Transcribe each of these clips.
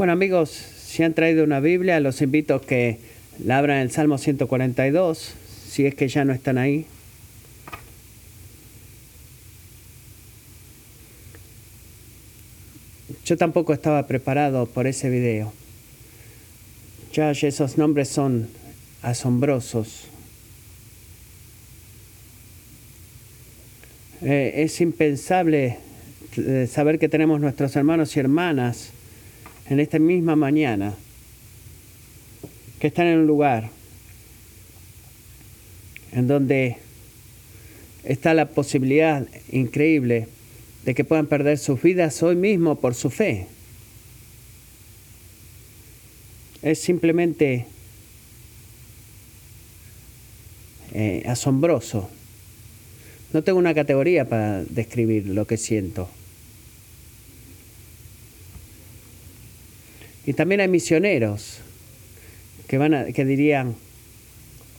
Bueno amigos, si han traído una Biblia, los invito a que la abran el Salmo 142, si es que ya no están ahí. Yo tampoco estaba preparado por ese video. Ya esos nombres son asombrosos. Eh, es impensable eh, saber que tenemos nuestros hermanos y hermanas en esta misma mañana que están en un lugar en donde está la posibilidad increíble de que puedan perder sus vidas hoy mismo por su fe. Es simplemente eh, asombroso. No tengo una categoría para describir lo que siento. Y también hay misioneros que, van a, que dirían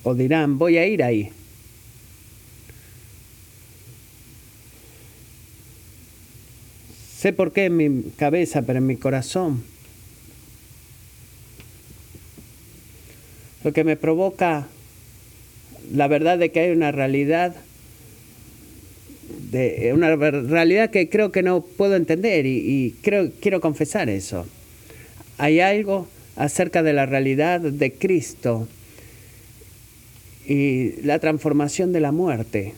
o dirán, voy a ir ahí. Sé por qué en mi cabeza, pero en mi corazón. Lo que me provoca la verdad de que hay una realidad, una realidad que creo que no puedo entender y, y creo, quiero confesar eso. Hay algo acerca de la realidad de Cristo y la transformación de la muerte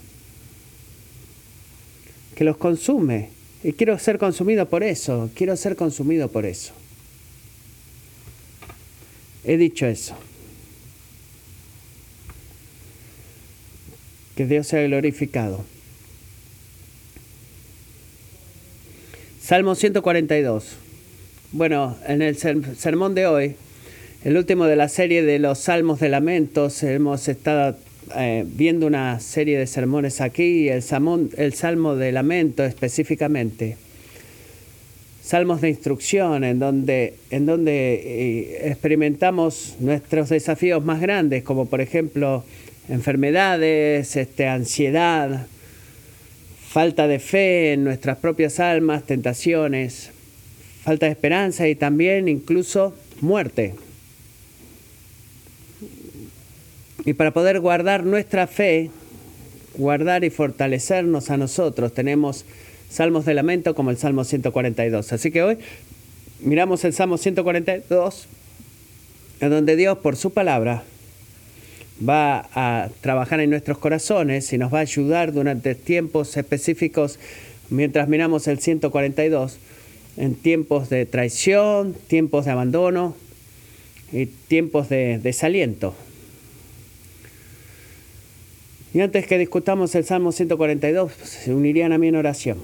que los consume y quiero ser consumido por eso, quiero ser consumido por eso. He dicho eso. Que Dios sea glorificado. Salmo 142. Bueno, en el sermón de hoy, el último de la serie de los Salmos de Lamentos, hemos estado eh, viendo una serie de sermones aquí, el, el Salmo de Lamento específicamente, salmos de instrucción en donde, en donde eh, experimentamos nuestros desafíos más grandes, como por ejemplo enfermedades, este, ansiedad, falta de fe en nuestras propias almas, tentaciones, falta de esperanza y también incluso muerte. Y para poder guardar nuestra fe, guardar y fortalecernos a nosotros, tenemos salmos de lamento como el Salmo 142. Así que hoy miramos el Salmo 142, en donde Dios por su palabra va a trabajar en nuestros corazones y nos va a ayudar durante tiempos específicos mientras miramos el 142, en tiempos de traición, tiempos de abandono y tiempos de desaliento. Y antes que discutamos el Salmo 142, se unirían a mí en oración.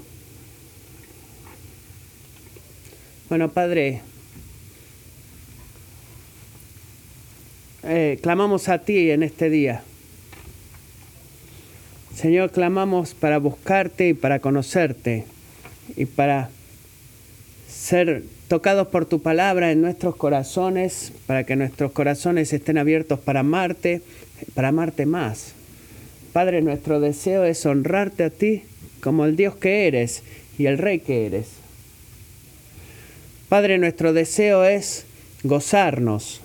Bueno, Padre, eh, clamamos a ti en este día. Señor, clamamos para buscarte y para conocerte y para ser tocados por tu palabra en nuestros corazones, para que nuestros corazones estén abiertos para amarte, para amarte más. Padre, nuestro deseo es honrarte a ti como el Dios que eres y el Rey que eres. Padre, nuestro deseo es gozarnos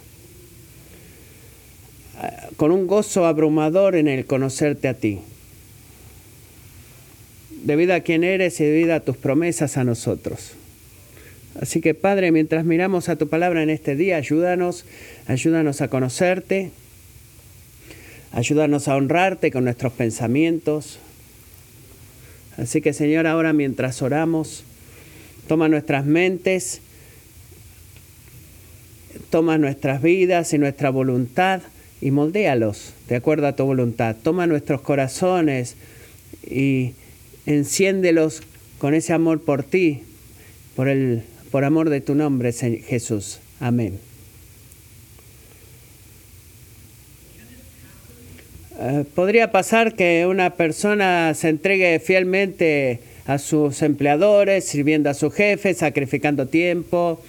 eh, con un gozo abrumador en el conocerte a ti, debido a quien eres y debido a tus promesas a nosotros. Así que Padre, mientras miramos a tu palabra en este día, ayúdanos, ayúdanos a conocerte, Ayúdanos a honrarte con nuestros pensamientos. Así que Señor, ahora mientras oramos, toma nuestras mentes, toma nuestras vidas y nuestra voluntad y moldéalos de acuerdo a tu voluntad. Toma nuestros corazones y enciéndelos con ese amor por ti, por el por amor de tu nombre, Jesús. Amén. Eh, podría pasar que una persona se entregue fielmente a sus empleadores, sirviendo a su jefe, sacrificando tiempo,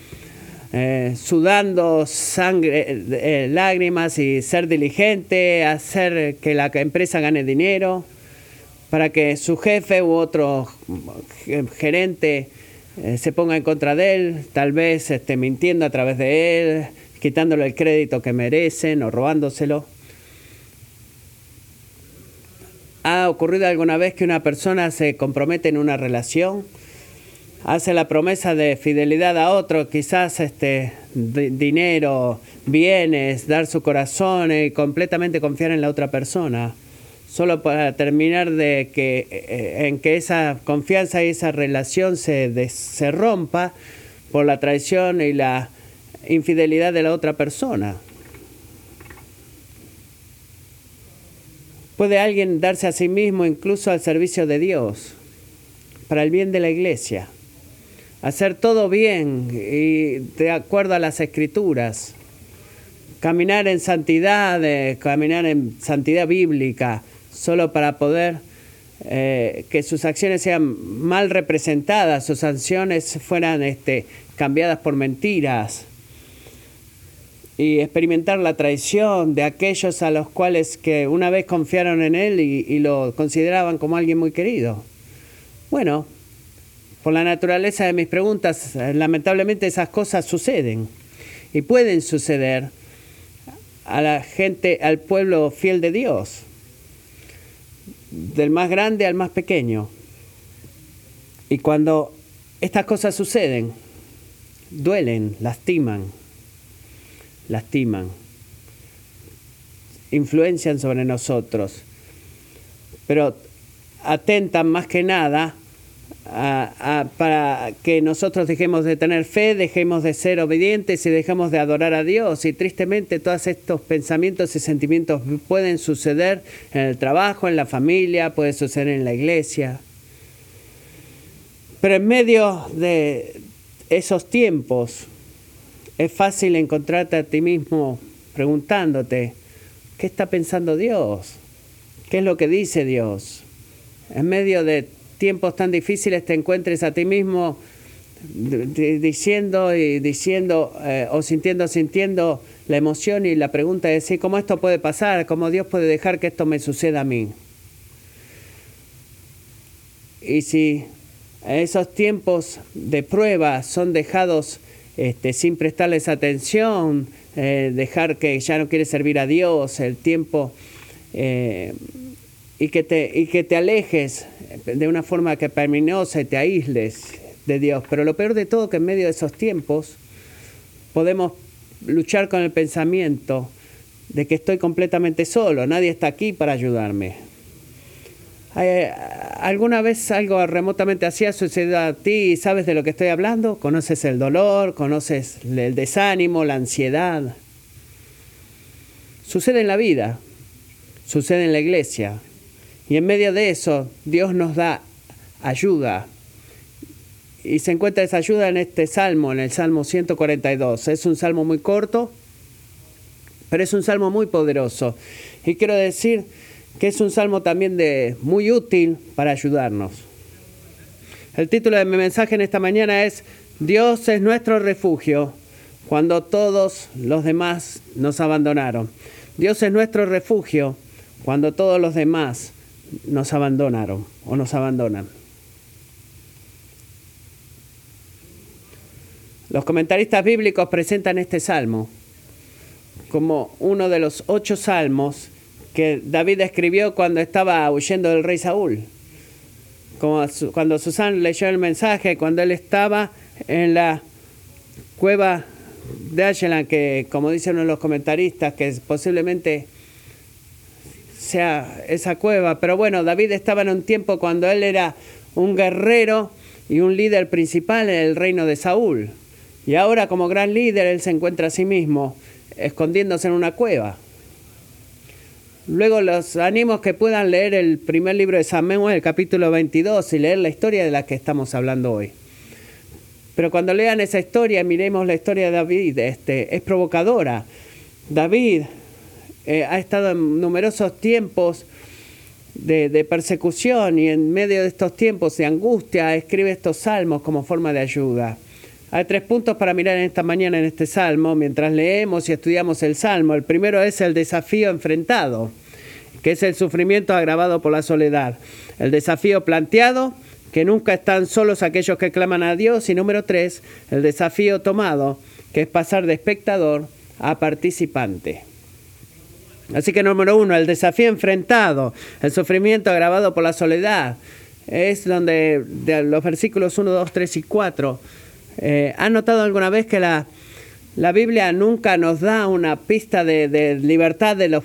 eh, sudando sangre, eh, lágrimas y ser diligente, hacer que la empresa gane dinero, para que su jefe u otro gerente eh, se ponga en contra de él, tal vez esté mintiendo a través de él, quitándole el crédito que merecen o robándoselo. ¿Ha ocurrido alguna vez que una persona se compromete en una relación? Hace la promesa de fidelidad a otro, quizás este, dinero, bienes, dar su corazón y completamente confiar en la otra persona solo para terminar de que eh, en que esa confianza y esa relación se, se rompa por la traición y la infidelidad de la otra persona. ¿Puede alguien darse a sí mismo incluso al servicio de Dios, para el bien de la iglesia? Hacer todo bien y de acuerdo a las escrituras. Caminar en santidad, eh, caminar en santidad bíblica, solo para poder eh, que sus acciones sean mal representadas, sus acciones fueran este, cambiadas por mentiras y experimentar la traición de aquellos a los cuales que una vez confiaron en él y, y lo consideraban como alguien muy querido. Bueno, por la naturaleza de mis preguntas, lamentablemente esas cosas suceden y pueden suceder a la gente, al pueblo fiel de Dios del más grande al más pequeño. Y cuando estas cosas suceden, duelen, lastiman, lastiman, influencian sobre nosotros, pero atentan más que nada para que nosotros dejemos de tener fe, dejemos de ser obedientes y dejemos de adorar a Dios. Y tristemente todos estos pensamientos y sentimientos pueden suceder en el trabajo, en la familia, puede suceder en la iglesia. Pero en medio de esos tiempos es fácil encontrarte a ti mismo preguntándote, ¿qué está pensando Dios? ¿Qué es lo que dice Dios? En medio de tiempos tan difíciles te encuentres a ti mismo diciendo y diciendo eh, o sintiendo, sintiendo la emoción y la pregunta es decir, ¿cómo esto puede pasar? ¿Cómo Dios puede dejar que esto me suceda a mí? Y si esos tiempos de prueba son dejados este, sin prestarles atención, eh, dejar que ya no quiere servir a Dios, el tiempo eh, y, que te, y que te alejes de una forma que perminosa y te aísles de Dios. Pero lo peor de todo que en medio de esos tiempos podemos luchar con el pensamiento de que estoy completamente solo, nadie está aquí para ayudarme. ¿Alguna vez algo remotamente así ha sucedido a ti y sabes de lo que estoy hablando? ¿Conoces el dolor? ¿Conoces el desánimo, la ansiedad? Sucede en la vida, sucede en la iglesia, y en medio de eso, Dios nos da ayuda. Y se encuentra esa ayuda en este salmo, en el Salmo 142. Es un salmo muy corto, pero es un salmo muy poderoso. Y quiero decir que es un salmo también de, muy útil para ayudarnos. El título de mi mensaje en esta mañana es Dios es nuestro refugio cuando todos los demás nos abandonaron. Dios es nuestro refugio cuando todos los demás nos abandonaron o nos abandonan. Los comentaristas bíblicos presentan este salmo como uno de los ocho salmos que David escribió cuando estaba huyendo del rey Saúl. Cuando Susán leyó el mensaje, cuando él estaba en la cueva de Ashelan, que como dicen los comentaristas, que posiblemente sea esa cueva. Pero bueno, David estaba en un tiempo cuando él era un guerrero y un líder principal en el reino de Saúl. Y ahora como gran líder él se encuentra a sí mismo escondiéndose en una cueva. Luego los ánimos que puedan leer el primer libro de Samuel, el capítulo 22, y leer la historia de la que estamos hablando hoy. Pero cuando lean esa historia, miremos la historia de David, este, es provocadora. David eh, ha estado en numerosos tiempos de, persecución y en medio de estos tiempos de angustia escribe estos salmos como forma de ayuda. Hay tres puntos para mirar en esta mañana en este salmo mientras leemos y estudiamos el salmo. El primero es el desafío enfrentado, que es el sufrimiento agravado por la soledad. El desafío planteado que nunca están solos aquellos que claman a Dios. Y número tres, el desafío tomado, que es pasar de espectador a participante. Así que número uno, el desafío enfrentado, el sufrimiento agravado por la soledad, es donde de los versículos 1, 2, 3 y 4. Eh, ¿Han notado alguna vez que la, la Biblia nunca nos da una pista de, libertad, de lo,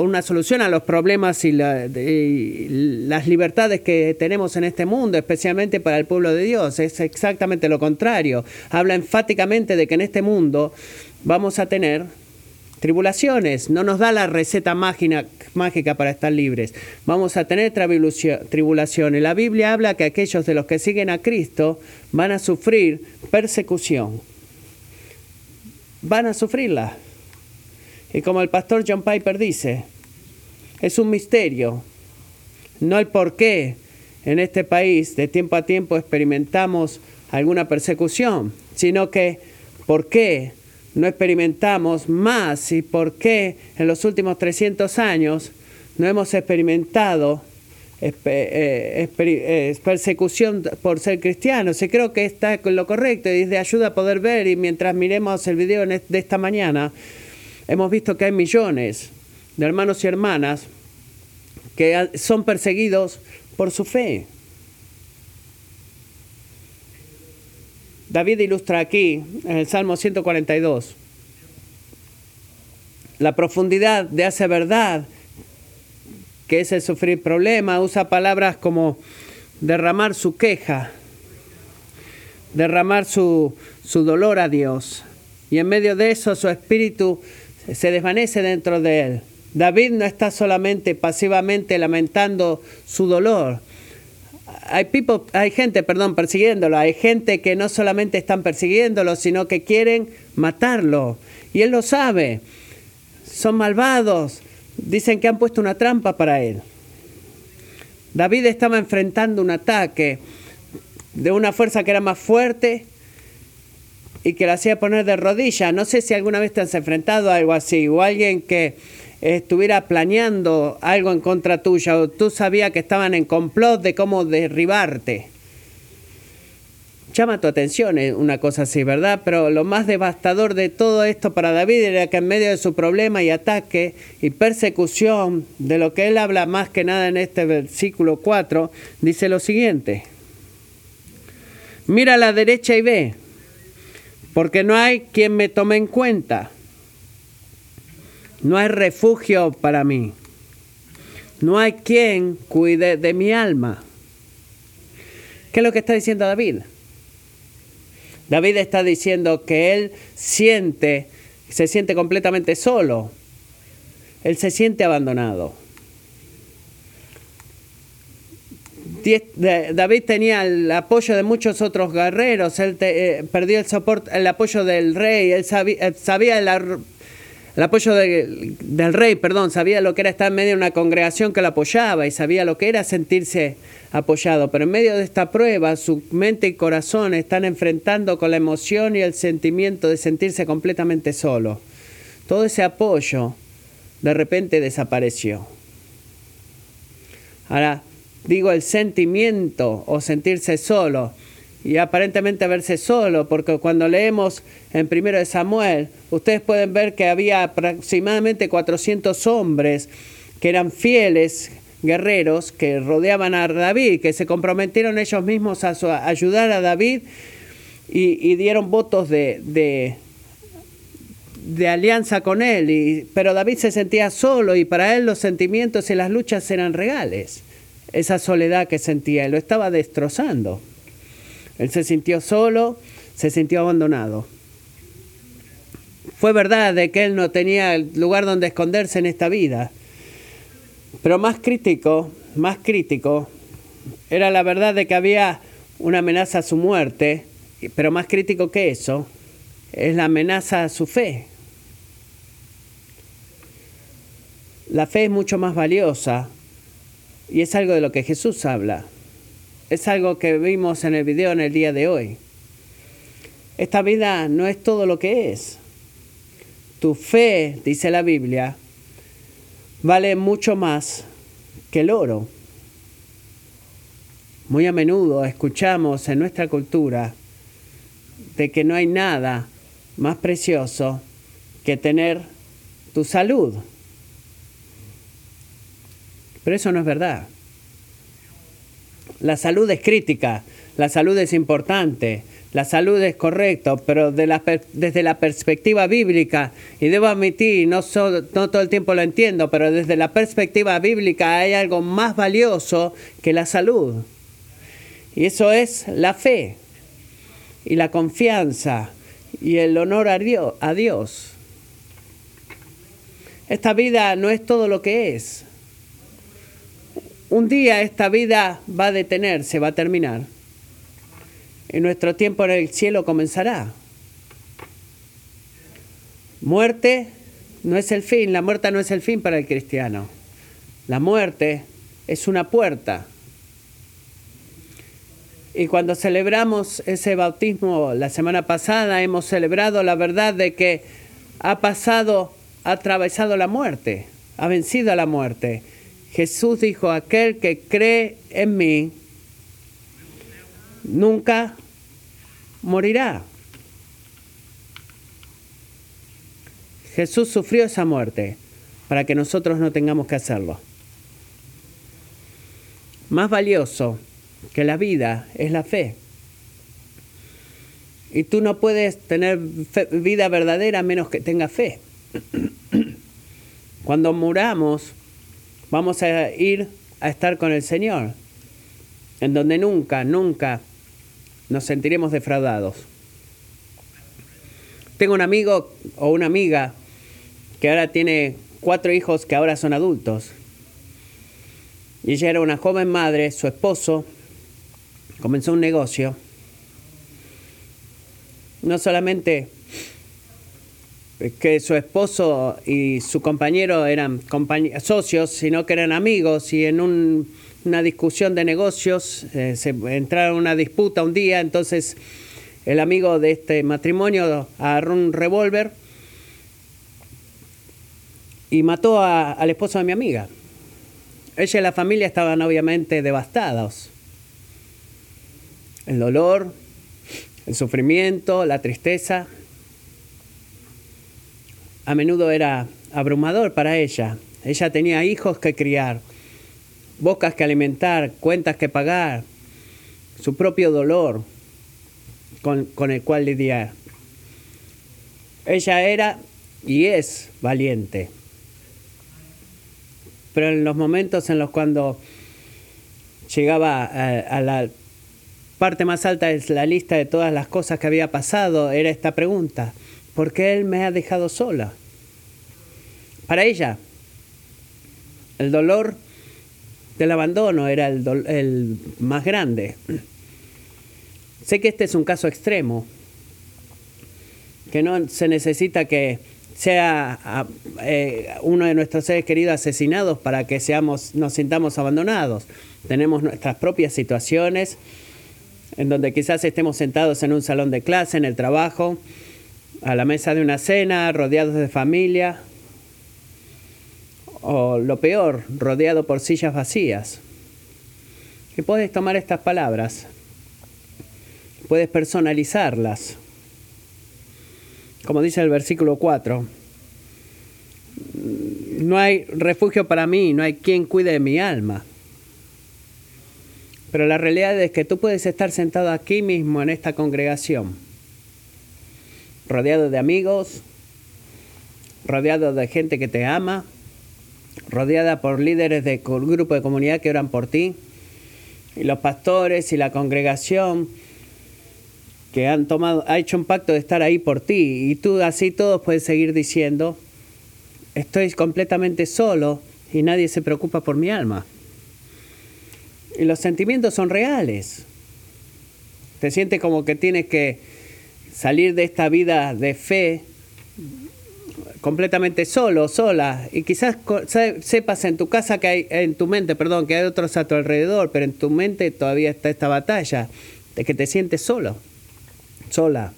una solución a los problemas y, la, y, las libertades que tenemos en este mundo, especialmente para el pueblo de Dios? Es exactamente lo contrario. Habla enfáticamente de que en este mundo vamos a tener tribulaciones. No nos da la receta mágica, para estar libres. Vamos a tener tribulación. Y la Biblia habla que aquellos de los que siguen a Cristo van a sufrir persecución. Van a sufrirla. Y como el pastor John Piper dice, es un misterio. No el por qué en este país de tiempo a tiempo experimentamos alguna persecución, sino que por qué no experimentamos más y por qué en los últimos 300 años no hemos experimentado persecución por ser cristianos. Y creo que está lo correcto y es de ayuda a poder ver. Y mientras miremos el video de esta mañana, hemos visto que hay millones de hermanos y hermanas que son perseguidos por su fe. David ilustra aquí, en el Salmo 142, la profundidad de esa verdad que es el sufrir problema. Usa palabras como derramar su queja, derramar su, su dolor a Dios. Y en medio de eso su espíritu se desvanece dentro de él. David no está solamente pasivamente lamentando su dolor, hay, gente, perdón, persiguiéndolo. Hay gente que no solamente están persiguiéndolo, sino que quieren matarlo. Y él lo sabe. Son malvados. Dicen que han puesto una trampa para él. David estaba enfrentando un ataque de una fuerza que era más fuerte y que la hacía poner de rodillas. No sé si alguna vez te has enfrentado a algo así o alguien que estuviera planeando algo en contra tuya o tú sabías que estaban en complot de cómo derribarte. Llama tu atención eh, una cosa así, ¿verdad? Pero lo más devastador de todo esto para David era que en medio de su problema y ataque y persecución, de lo que él habla más que nada en este versículo 4, dice lo siguiente. Mira a la derecha y ve, porque no hay quien me tome en cuenta. No hay refugio para mí. No hay quien cuide de mi alma. ¿Qué es lo que está diciendo David? David está diciendo que él siente, se siente completamente solo. Él se siente abandonado. David tenía el apoyo de muchos otros guerreros, él te, eh, perdió el soporte, el apoyo del rey, él sabía, sabía la el apoyo de, del rey, perdón, sabía lo que era estar en medio de una congregación que lo apoyaba y sabía lo que era sentirse apoyado. Pero en medio de esta prueba, su mente y corazón están enfrentando con la emoción y el sentimiento de sentirse completamente solo. Todo ese apoyo de repente desapareció. Ahora, digo el sentimiento o sentirse solo y aparentemente verse solo, porque cuando leemos en primero de Samuel, ustedes pueden ver que había aproximadamente 400 hombres que eran fieles guerreros que rodeaban a David, que se comprometieron ellos mismos a, ayudar a David y, dieron votos de, de, alianza con él. Pero David se sentía solo y para él los sentimientos y las luchas eran reales. Esa soledad que sentía, él lo estaba destrozando. Él se sintió solo, se sintió abandonado. Fue verdad de que él no tenía lugar donde esconderse en esta vida. Pero más crítico, más crítico, era la verdad de que había una amenaza a su muerte, pero más crítico que eso, es la amenaza a su fe. La fe es mucho más valiosa y es algo de lo que Jesús habla es algo que vimos en el video en el día de hoy. Esta vida no es todo lo que es. Tu fe, dice la Biblia, vale mucho más que el oro. Muy a menudo escuchamos en nuestra cultura de que no hay nada más precioso que tener tu salud. Pero eso no es verdad. La salud es crítica, la salud es importante, la salud es correcto, pero desde la perspectiva bíblica, y debo admitir, no, no todo el tiempo lo entiendo, pero desde la perspectiva bíblica hay algo más valioso que la salud. Y eso es la fe y la confianza y el honor a Dios. Esta vida no es todo lo que es. Un día esta vida va a detenerse, va a terminar. Y nuestro tiempo en el cielo comenzará. Muerte no es el fin, la muerte no es el fin para el cristiano. La muerte es una puerta. Y cuando celebramos ese bautismo la semana pasada, hemos celebrado la verdad de que ha pasado, ha atravesado la muerte, ha vencido a la muerte Jesús dijo, aquel que cree en mí nunca morirá. Jesús sufrió esa muerte para que nosotros no tengamos que hacerlo. Más valioso que la vida es la fe. Y tú no puedes tener vida verdadera menos que tengas fe. Cuando muramos, vamos a ir a estar con el Señor, en donde nunca, nunca nos sentiremos defraudados. Tengo un amigo o una amiga que ahora tiene cuatro hijos que ahora son adultos. Y ella era una joven madre, su esposo comenzó un negocio. No solamente que su esposo y su compañero eran socios, sino que eran amigos y en una discusión de negocios eh, se entraron en una disputa un día, entonces el amigo de este matrimonio agarró un revólver y mató al esposo de mi amiga. Ella y la familia estaban obviamente devastados. El dolor, el sufrimiento, la tristeza a menudo era abrumador para ella. Ella tenía hijos que criar, bocas que alimentar, cuentas que pagar, su propio dolor con, el cual lidiar. Ella era y es valiente. Pero en los momentos en los cuando llegaba a, a, la parte más alta de la lista de todas las cosas que había pasado, era esta pregunta, ¿Por qué Él me ha dejado sola? Para ella, el dolor del abandono era el, el más grande. Sé que este es un caso extremo, que no se necesita que sea eh, uno de nuestros seres queridos asesinados para que seamos, nos sintamos abandonados. Tenemos nuestras propias situaciones en donde quizás estemos sentados en un salón de clase, en el trabajo, a la mesa de una cena, rodeados de familia, o lo peor, rodeado por sillas vacías. Y puedes tomar estas palabras, puedes personalizarlas. Como dice el versículo 4, no hay refugio para mí, no hay quien cuide de mi alma. Pero la realidad es que tú puedes estar sentado aquí mismo en esta congregación rodeado de amigos, rodeado de gente que te ama, rodeada por líderes de grupo de comunidad que oran por ti, y los pastores y la congregación que han tomado, ha hecho un pacto de estar ahí por ti, y tú así todos puedes seguir diciendo, estoy completamente solo y nadie se preocupa por mi alma. Y los sentimientos son reales. Te sientes como que tienes que salir de esta vida de fe completamente solo, sola, y quizás sepas en tu casa que hay, en tu mente, perdón, que hay otros a tu alrededor, pero en tu mente todavía está esta batalla de que te sientes solo, sola.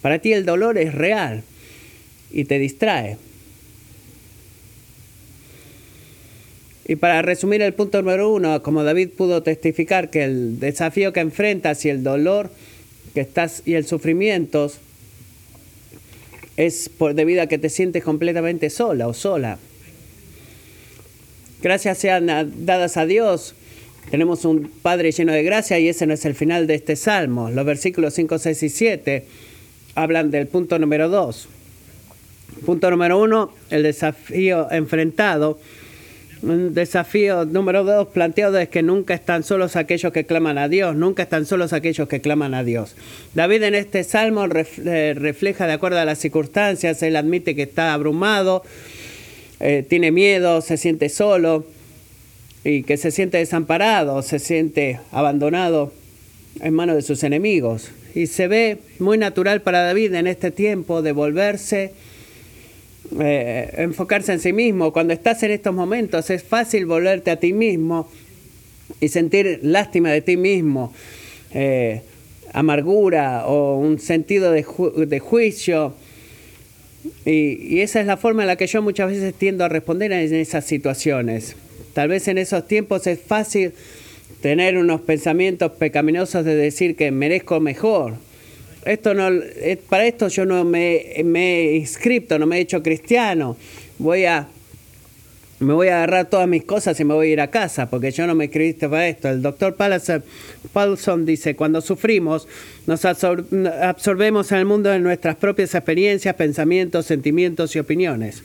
Para ti el dolor es real y te distrae. Y para resumir el punto número uno, como David pudo testificar que el desafío que enfrentas y el dolor que estás y el sufrimiento es por debido a que te sientes completamente sola o sola. Gracias sean dadas a Dios. Tenemos un Padre lleno de gracia y ese no es el final de este salmo. Los versículos 5, 6 y 7 hablan del punto número 2. Punto número 1, el desafío enfrentado. Un desafío número 2 planteado es que nunca están solos aquellos que claman a Dios, nunca están solos aquellos que claman a Dios. David en este salmo eh, refleja de acuerdo a las circunstancias, él admite que está abrumado, eh, tiene miedo, se siente solo y que se siente desamparado, se siente abandonado en manos de sus enemigos. Y se ve muy natural para David en este tiempo de volverse, eh, enfocarse en sí mismo. Cuando estás en estos momentos es fácil volverte a ti mismo y sentir lástima de ti mismo, eh, amargura o un sentido de, de juicio y, esa es la forma en la que yo muchas veces tiendo a responder en esas situaciones. Tal vez en esos tiempos es fácil tener unos pensamientos pecaminosos de decir que merezco mejor. Esto no, eh, para esto yo no me, me he inscrito, no me he hecho cristiano. Voy a me voy a agarrar todas mis cosas y me voy a ir a casa, porque yo no me escribiste para esto. El doctor Paulson dice, cuando sufrimos, nos absorbemos en el mundo de nuestras propias experiencias, pensamientos, sentimientos y opiniones.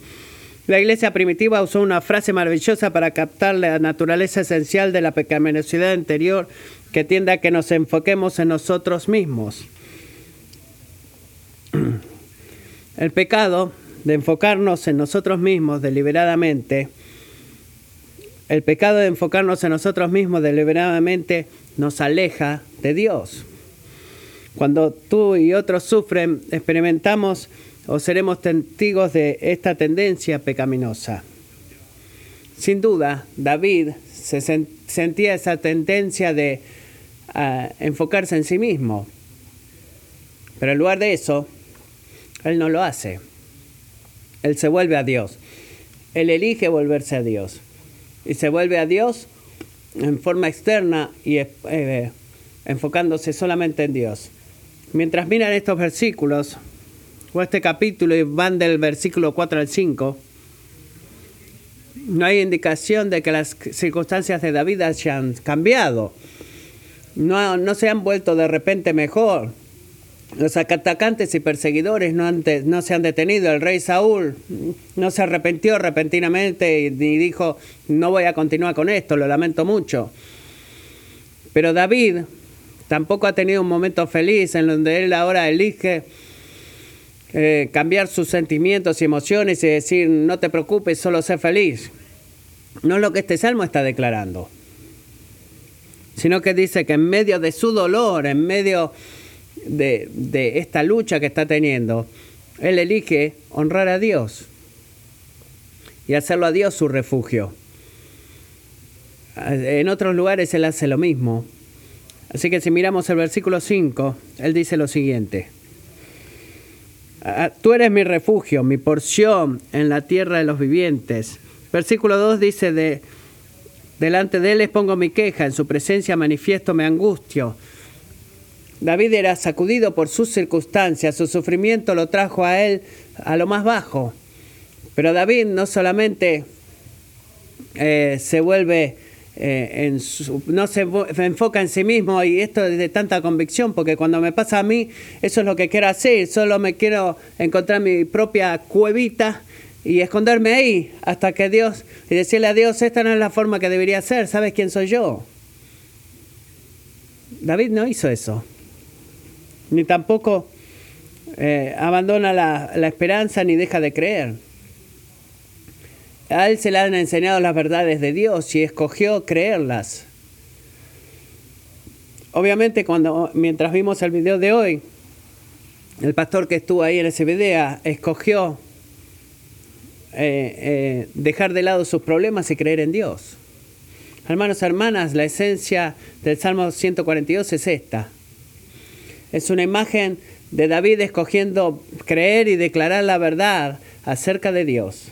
La iglesia primitiva usó una frase maravillosa para captar la naturaleza esencial de la pecaminosidad interior que tiende a que nos enfoquemos en nosotros mismos. El pecado de enfocarnos en nosotros mismos deliberadamente el pecado de enfocarnos en nosotros mismos deliberadamente nos aleja de Dios. Cuando tú y otros sufren, experimentamos o seremos testigos de esta tendencia pecaminosa. Sin duda, David se sentía esa tendencia de ah, enfocarse en sí mismo. Pero en lugar de eso, él no lo hace. Él se vuelve a Dios. Él elige volverse a Dios y se vuelve a Dios en forma externa y eh, enfocándose solamente en Dios. Mientras miran estos versículos, o este capítulo, y van del versículo 4 al 5, no hay indicación de que las circunstancias de David hayan cambiado. No, no se han vuelto de repente mejor. Los atacantes y perseguidores no, no se han detenido. El rey Saúl no se arrepintió repentinamente ni dijo, no voy a continuar con esto, lo lamento mucho. Pero David tampoco ha tenido un momento feliz en donde él ahora elige eh, cambiar sus sentimientos y emociones y decir, no te preocupes, solo sé feliz. No es lo que este salmo está declarando, sino que dice que en medio de su dolor, en medio de, esta lucha que está teniendo, él elige honrar a Dios y hacerlo a Dios su refugio. En otros lugares él hace lo mismo. Así que si miramos el versículo 5, él dice lo siguiente. Ah, tú eres mi refugio, mi porción en la tierra de los vivientes. Versículo 2 dice, de, delante de él les pongo mi queja, en su presencia manifiesto mi angustio. David era sacudido por sus circunstancias, su sufrimiento lo trajo a él a lo más bajo. Pero David no solamente eh, se vuelve eh, en su, no se enfoca en sí mismo y esto es de tanta convicción porque cuando me pasa a mí eso es lo que quiero hacer, solo me quiero encontrar mi propia cuevita y esconderme ahí hasta que Dios y decirle a Dios esta no es la forma que debería ser, ¿sabes quién soy yo? David no hizo eso ni tampoco eh, abandona la, la esperanza ni deja de creer. A él se le han enseñado las verdades de Dios y escogió creerlas. Obviamente, cuando mientras vimos el video de hoy, el pastor que estuvo ahí en ese video escogió eh, eh, dejar de lado sus problemas y creer en Dios. Hermanos, hermanas, la esencia del Salmo 142 es esta. Es una imagen de David escogiendo creer y declarar la verdad acerca de Dios.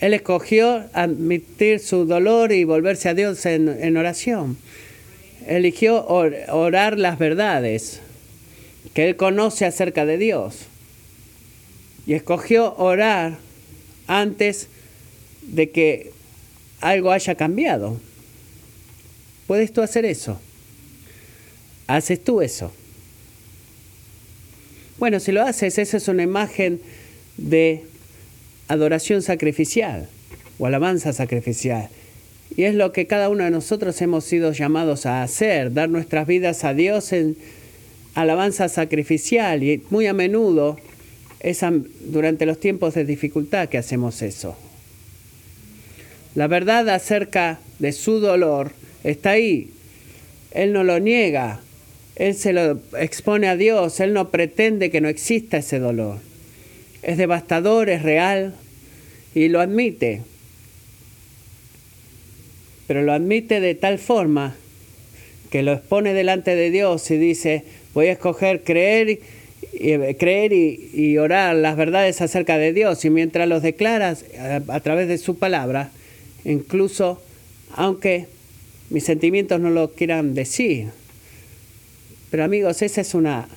Él escogió admitir su dolor y volverse a Dios en, oración. Eligió orar las verdades que Él conoce acerca de Dios. Y escogió orar antes de que algo haya cambiado. ¿Puedes tú hacer eso? ¿Haces tú eso? Bueno, si lo haces, esa es una imagen de adoración sacrificial o alabanza sacrificial. Y es lo que cada uno de nosotros hemos sido llamados a hacer, dar nuestras vidas a Dios en alabanza sacrificial. Y muy a menudo es durante los tiempos de dificultad que hacemos eso. La verdad acerca de su dolor está ahí. Él no lo niega. Él se lo expone a Dios. Él no pretende que no exista ese dolor. Es devastador, es real y lo admite. Pero lo admite de tal forma que lo expone delante de Dios y dice, voy a escoger creer, y, creer y, orar las verdades acerca de Dios. Y mientras los declaras a través de su palabra, incluso aunque mis sentimientos no lo quieran decir. Pero amigos, esa es una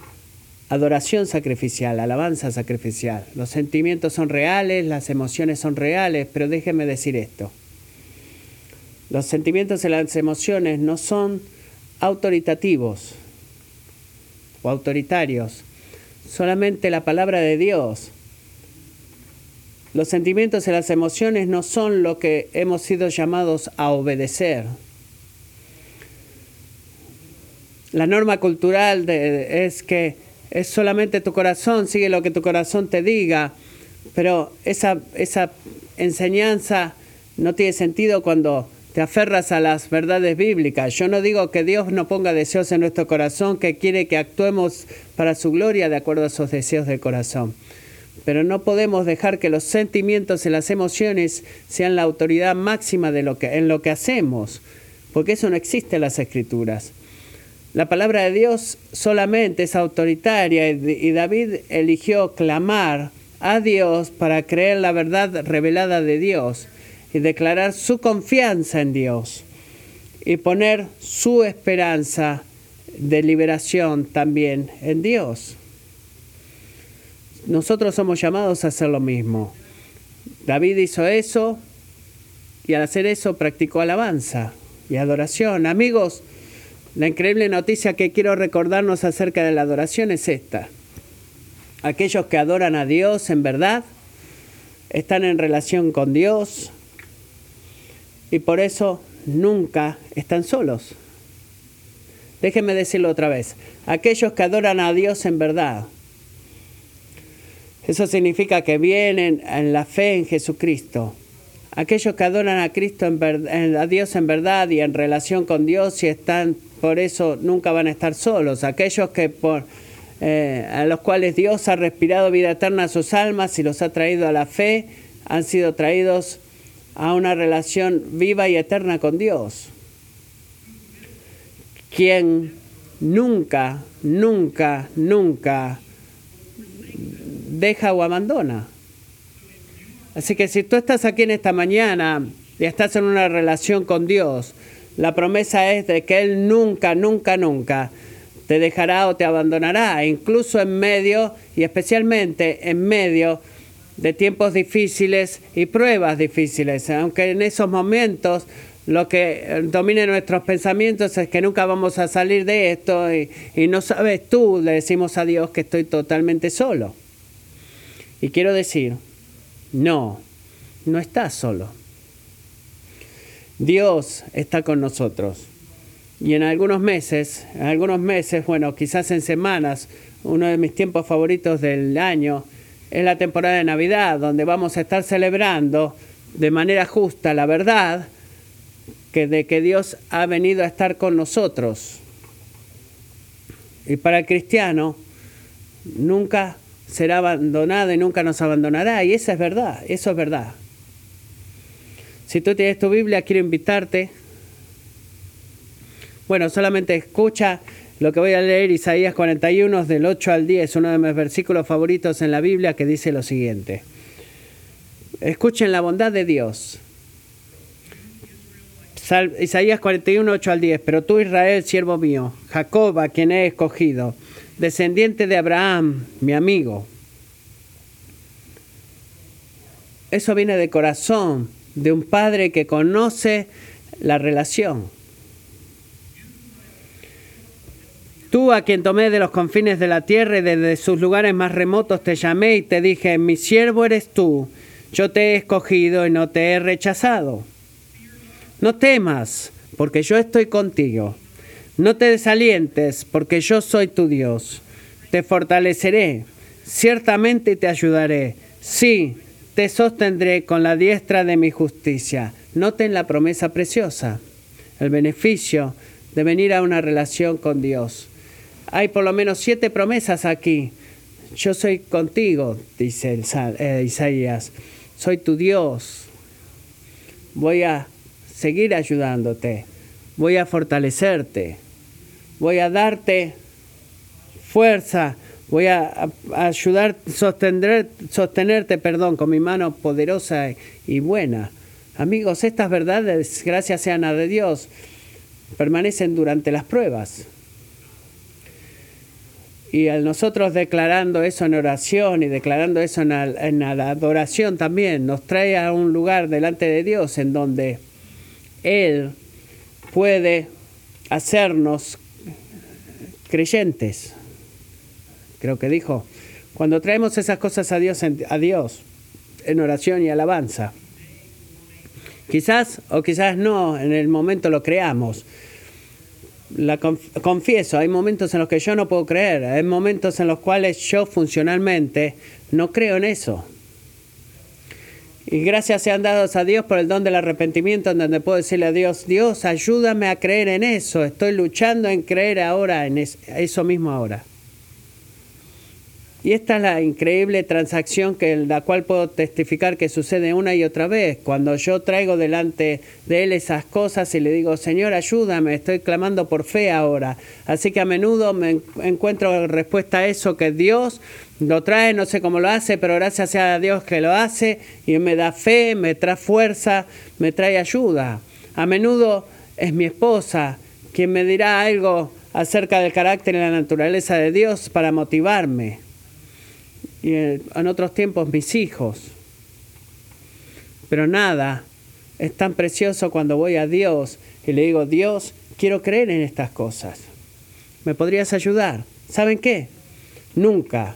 adoración sacrificial, alabanza sacrificial. Los sentimientos son reales, las emociones son reales, pero déjenme decir esto. Los sentimientos y las emociones no son autoritativos o autoritarios. Solamente la palabra de Dios los sentimientos y las emociones no son lo que hemos sido llamados a obedecer. La norma cultural es que es solamente tu corazón, sigue lo que tu corazón te diga, pero esa, esa enseñanza no tiene sentido cuando te aferras a las verdades bíblicas. Yo no digo que Dios no ponga deseos en nuestro corazón, que quiere que actuemos para su gloria de acuerdo a esos deseos del corazón. Pero no podemos dejar que los sentimientos y las emociones sean la autoridad máxima de lo que, en lo que hacemos, porque eso no existe en las escrituras. La palabra de Dios solamente es autoritaria y David eligió clamar a Dios para creer la verdad revelada de Dios y declarar su confianza en Dios y poner su esperanza de liberación también en Dios nosotros somos llamados a hacer lo mismo. David hizo eso y al hacer eso practicó alabanza y adoración. Amigos, la increíble noticia que quiero recordarnos acerca de la adoración es esta. Aquellos que adoran a Dios en verdad están en relación con Dios y por eso nunca están solos. Déjenme decirlo otra vez. Aquellos que adoran a Dios en verdad eso significa que vienen en la fe en Jesucristo. Aquellos que adoran a Cristo, en a Dios en verdad y en relación con Dios y están, por eso nunca van a estar solos. Aquellos que eh, a los cuales Dios ha respirado vida eterna a sus almas y los ha traído a la fe, han sido traídos a una relación viva y eterna con Dios. Quien nunca, nunca, nunca deja o abandona. Así que si tú estás aquí en esta mañana y estás en una relación con Dios, la promesa es de que Él nunca, nunca, nunca te dejará o te abandonará, incluso en medio y especialmente en medio de tiempos difíciles y pruebas difíciles, aunque en esos momentos lo que domine nuestros pensamientos es que nunca vamos a salir de esto y, y no sabes tú, le decimos a Dios que estoy totalmente solo. Y quiero decir, no, no estás solo. Dios está con nosotros. Y en algunos meses, en algunos meses, bueno, quizás en semanas, uno de mis tiempos favoritos del año es la temporada de Navidad, donde vamos a estar celebrando de manera justa la verdad que de que Dios ha venido a estar con nosotros. Y para el cristiano, nunca será abandonada y nunca nos abandonará. Y esa es verdad, eso es verdad. Si tú tienes tu Biblia, quiero invitarte. Bueno, solamente escucha lo que voy a leer, Isaías 41, del 8 al 10, uno de mis versículos favoritos en la Biblia, que dice lo siguiente. Escuchen la bondad de Dios. Sal- Isaías 41, 8 al 10. Pero tú, Israel, siervo mío, Jacob, a quien he escogido, descendiente de Abraham, mi amigo. Eso viene de corazón, de un padre que conoce la relación. Tú a quien tomé de los confines de la tierra y desde sus lugares más remotos te llamé y te dije, mi siervo eres tú, yo te he escogido y no te he rechazado. No temas, porque yo estoy contigo. No te desalientes, porque yo soy tu Dios. Te fortaleceré, ciertamente te ayudaré. Sí, te sostendré con la diestra de mi justicia. Noten la promesa preciosa, el beneficio de venir a una relación con Dios. Hay por lo menos siete promesas aquí. Yo soy contigo, dice eh, Isaías. Soy tu Dios. Voy a seguir ayudándote. Voy a fortalecerte. Voy a darte fuerza. Voy a, ayudar, sostener, sostenerte, perdón, con mi mano poderosa y buena. Amigos, estas verdades, gracias sean a de Dios, permanecen durante las pruebas. Y al nosotros declarando eso en oración y declarando eso en, en la adoración también, nos trae a un lugar delante de Dios en donde Él puede hacernos creyentes. Creo que dijo, cuando traemos esas cosas a Dios, en- a Dios en oración y alabanza, quizás o quizás no, en el momento lo creamos, la conf- confieso, hay momentos en los que yo no puedo creer, hay momentos en los cuales yo funcionalmente no creo en eso. Y gracias sean dados a Dios por el don del arrepentimiento, en donde puedo decirle a Dios, Dios, ayúdame a creer en eso, estoy luchando en creer ahora, en es- eso mismo ahora. Y esta es la increíble transacción que la cual puedo testificar que sucede una y otra vez. Cuando yo traigo delante de Él esas cosas y le digo, Señor, ayúdame, estoy clamando por fe ahora. Así que a menudo me en- encuentro respuesta a eso que Dios lo trae, no sé cómo lo hace, pero gracias a Dios que lo hace y me da fe, me trae fuerza, me trae ayuda. A menudo es mi esposa quien me dirá algo acerca del carácter y la naturaleza de Dios para motivarme y en otros tiempos mis hijos. Pero nada es tan precioso cuando voy a Dios y le digo, Dios, quiero creer en estas cosas. ¿Me podrías ayudar? ¿Saben qué? Nunca,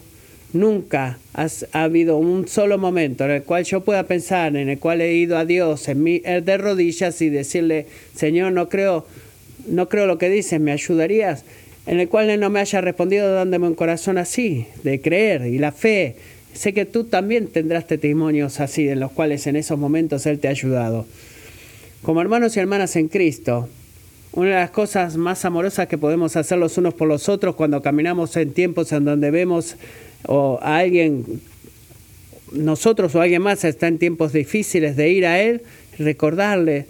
nunca has- ha habido un solo momento en el cual yo pueda pensar, en el cual he ido a Dios en mi, eh, de rodillas y decirle, Señor, no creo, no creo lo que dices, ¿me ayudarías? En el cual Él no me haya respondido dándome un corazón así, de creer y la fe. Sé que tú también tendrás testimonios así, en los cuales en esos momentos Él te ha ayudado. Como hermanos y hermanas en Cristo, una de las cosas más amorosas que podemos hacer los unos por los otros cuando caminamos en tiempos en donde vemos o a alguien, nosotros o alguien más está en tiempos difíciles de ir a Él, recordarle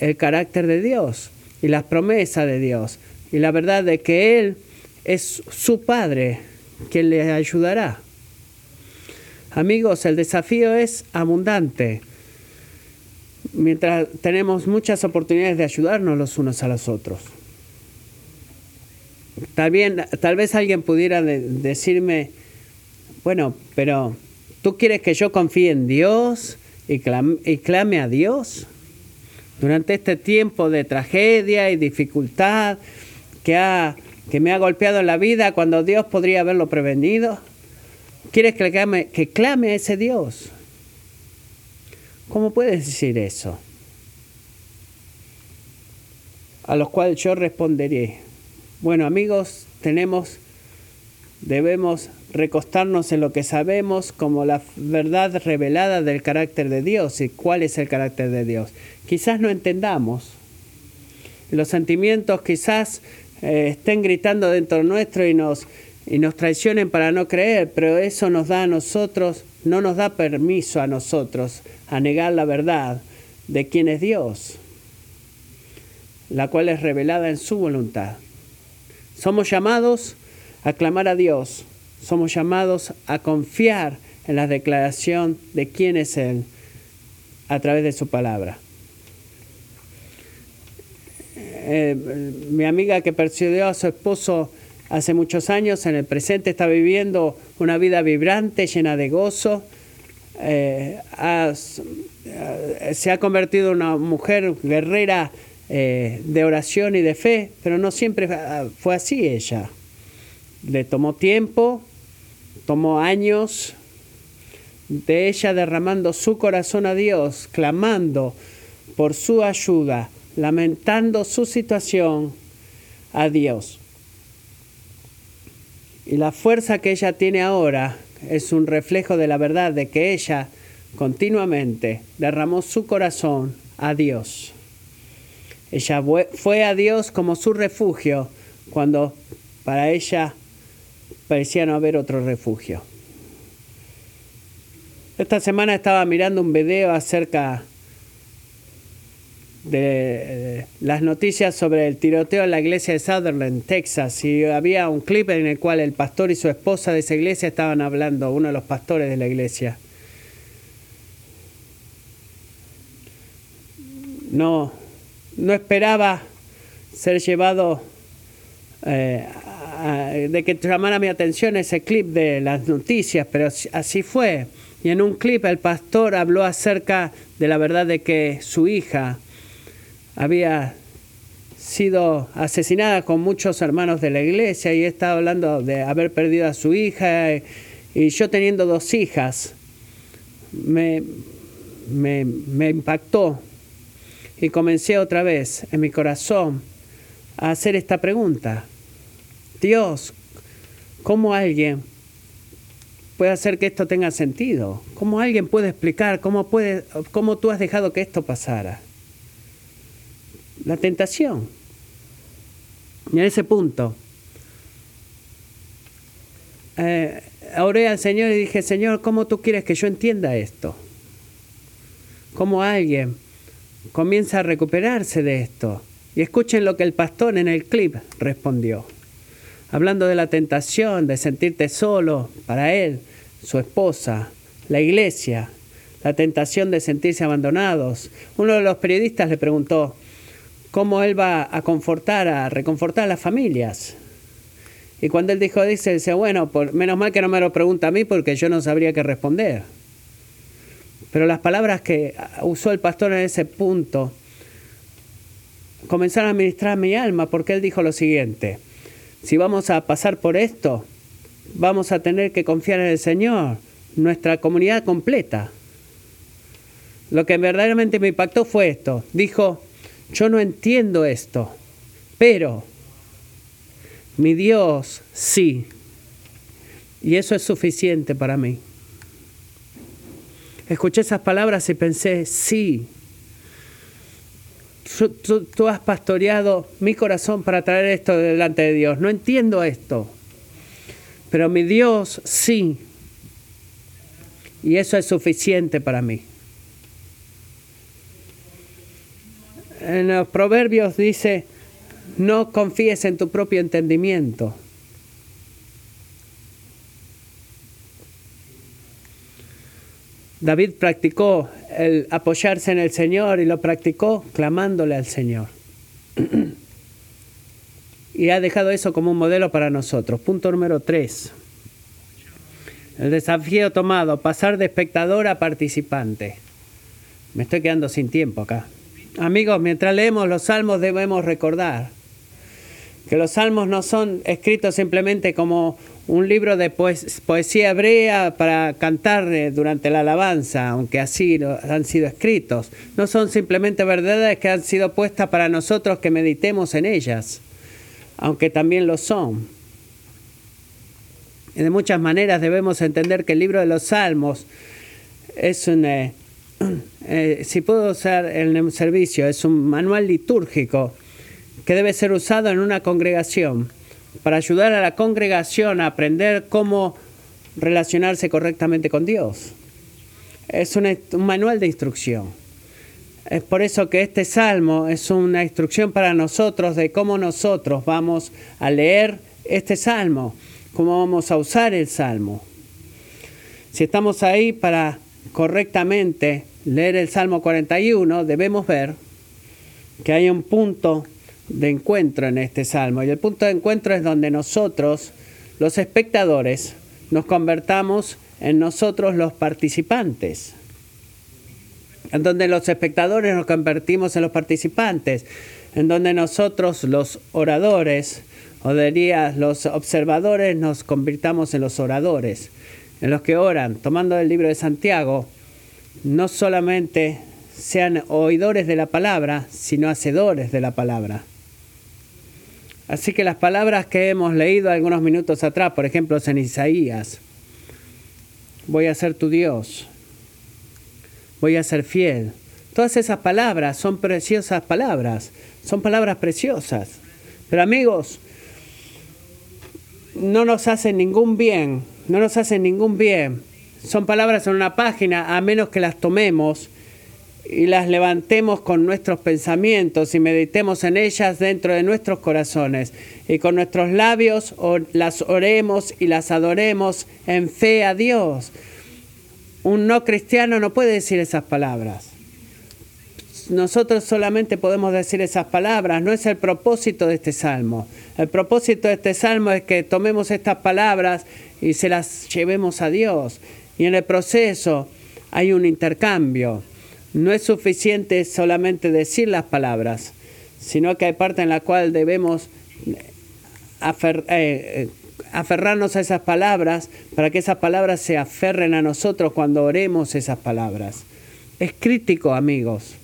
el carácter de Dios y las promesas de Dios y la verdad de que Él es su Padre quien le ayudará. Amigos, el desafío es abundante mientras tenemos muchas oportunidades de ayudarnos los unos a los otros. Tal, vez alguien pudiera de- decirme, bueno, pero ¿tú quieres que yo confíe en Dios y y clame a Dios? Durante este tiempo de tragedia y dificultad que, ha, que me ha golpeado en la vida, cuando Dios podría haberlo prevenido, ¿quieres que, clame, que clame a ese Dios? ¿Cómo puedes decir eso? A los cuales yo responderé. Bueno, amigos, tenemos, debemos recostarnos en lo que sabemos como la verdad revelada del carácter de Dios y cuál es el carácter de Dios. Quizás no entendamos. Los sentimientos quizás eh, estén gritando dentro nuestro y nos, y nos traicionen para no creer, pero eso nos da a nosotros, no nos da permiso a nosotros a negar la verdad de quién es Dios, la cual es revelada en su voluntad. Somos llamados a clamar a Dios, somos llamados a confiar en la declaración de quién es Él, a través de su palabra. Eh, mi amiga que persuadió a su esposo hace muchos años, en el presente está viviendo una vida vibrante, llena de gozo. Eh, se ha convertido en una mujer guerrera eh, de oración y de fe, pero no siempre fue así ella. Le tomó tiempo, tomó años de ella derramando su corazón a Dios, clamando por su ayuda, lamentando su situación a Dios. Y la fuerza que ella tiene ahora es un reflejo de la verdad de que ella continuamente derramó su corazón a Dios. Ella fue a Dios como su refugio cuando para ella parecía no haber otro refugio. Esta semana estaba mirando un video acerca de las noticias sobre el tiroteo en la iglesia de Sutherland, Texas, y había un clip en el cual el pastor y su esposa de esa iglesia estaban hablando, uno de los pastores de la iglesia. No, no esperaba ser llevado eh, de que llamara mi atención ese clip de las noticias, pero así fue. Y en un clip el pastor habló acerca de la verdad de que su hija había sido asesinada con muchos hermanos de la iglesia y estaba hablando de haber perdido a su hija y yo teniendo dos hijas me, me, impactó y comencé otra vez en mi corazón a hacer esta pregunta. Dios, ¿cómo alguien puede hacer que esto tenga sentido? ¿Cómo alguien puede explicar cómo, puede, cómo tú has dejado que esto pasara? La tentación. Y en ese punto, eh, oré al Señor y dije, Señor, ¿cómo tú quieres que yo entienda esto? ¿Cómo alguien comienza a recuperarse de esto? Y escuchen lo que el pastor en el clip respondió. Hablando de la tentación, de sentirte solo para él, su esposa, la iglesia, la tentación de sentirse abandonados. Uno de los periodistas le preguntó, cómo él va a confortar, a reconfortar a las familias. Y cuando él dijo, dice, dice bueno, por, menos mal que no me lo pregunta a mí porque yo no sabría qué responder. Pero las palabras que usó el pastor en ese punto comenzaron a ministrar mi alma porque él dijo lo siguiente, si vamos a pasar por esto, vamos a tener que confiar en el Señor, nuestra comunidad completa. Lo que verdaderamente me impactó fue esto. Dijo, yo no entiendo esto, pero mi Dios sí. Y eso es suficiente para mí. Escuché esas palabras y pensé, sí, tú, has pastoreado mi corazón para traer esto delante de Dios. No entiendo esto, pero mi Dios sí. Y eso es suficiente para mí. En los proverbios dice, no confíes en tu propio entendimiento. David practicó el apoyarse en el Señor y lo practicó clamándole al Señor. y ha dejado eso como un modelo para nosotros. Punto número tres. El desafío tomado, pasar de espectador a participante. Me estoy quedando sin tiempo acá. Amigos, mientras leemos los salmos debemos recordar que los salmos no son escritos simplemente como un libro de poesía hebrea para cantar eh, durante la alabanza, aunque así han sido escritos. No son simplemente verdades que han sido puestas para nosotros que meditemos en ellas, aunque también lo son. Y de muchas maneras debemos entender que el libro de los salmos es un... Eh, si puedo usar el servicio, es un manual litúrgico que debe ser usado en una congregación para ayudar a la congregación a aprender cómo relacionarse correctamente con Dios. Es un manual de instrucción. Es por eso que este salmo es una instrucción para nosotros de cómo nosotros vamos a leer este salmo, cómo vamos a usar el salmo. Si estamos ahí para correctamente leer el Salmo 41, debemos ver que hay un punto de encuentro en este salmo. Y el punto de encuentro es donde nosotros, los espectadores, nos convertamos en nosotros los participantes. En donde los espectadores nos convertimos en los participantes. En donde nosotros, los oradores, o diría los observadores, nos convirtamos en los oradores. En los que oran, tomando el libro de Santiago, no solamente sean oidores de la palabra, sino hacedores de la palabra. Así que las palabras que hemos leído algunos minutos atrás, por ejemplo en Isaías, voy a ser tu Dios, voy a ser fiel. Todas esas palabras son preciosas palabras, son palabras preciosas. Pero amigos, no nos hacen ningún bien, no nos hacen ningún bien. Son palabras en una página a menos que las tomemos y las levantemos con nuestros pensamientos y meditemos en ellas dentro de nuestros corazones y con nuestros labios las oremos y las adoremos en fe a Dios. Un no cristiano no puede decir esas palabras. Nosotros solamente podemos decir esas palabras, no es el propósito de este salmo. El propósito de este salmo es que tomemos estas palabras y se las llevemos a Dios. Y en el proceso hay un intercambio no es suficiente solamente decir las palabras, sino que hay parte en la cual debemos eh, eh, aferrarnos a esas palabras para que esas palabras se aferren a nosotros cuando oremos esas palabras. Es crítico, amigos,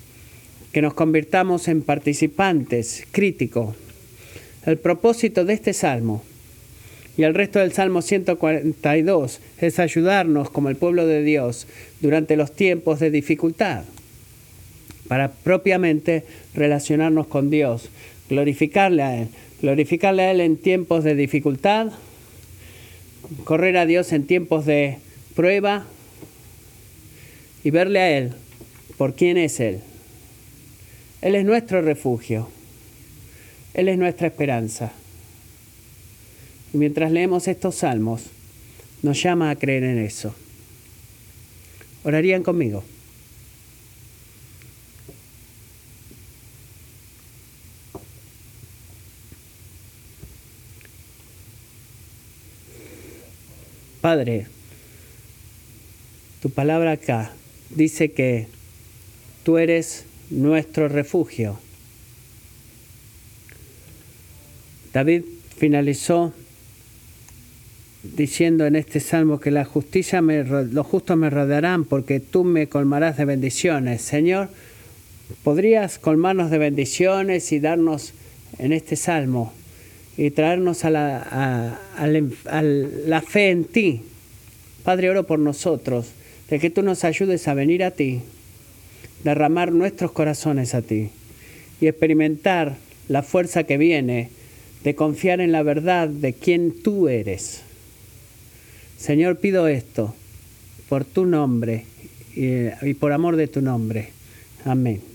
que nos convirtamos en participantes, crítico. El propósito de este salmo y el resto del Salmo 142 es ayudarnos como el pueblo de Dios durante los tiempos de dificultad para propiamente relacionarnos con Dios, glorificarle a Él, glorificarle a Él en tiempos de dificultad, correr a Dios en tiempos de prueba y verle a Él por quién es Él. Él es nuestro refugio, Él es nuestra esperanza. Y mientras leemos estos salmos, nos llama a creer en eso. ¿Orarían conmigo? Padre, tu palabra acá dice que tú eres nuestro refugio. David finalizó diciendo en este salmo que la justicia me, los justos me rodearán porque tú me colmarás de bendiciones. Señor, ¿podrías colmarnos de bendiciones y darnos en este salmo y traernos a la, a, la fe en ti. Padre, oro por nosotros, de que tú nos ayudes a venir a ti, derramar nuestros corazones a ti y experimentar la fuerza que viene de confiar en la verdad de quien tú eres. Señor, pido esto por tu nombre y, y por amor de tu nombre. Amén.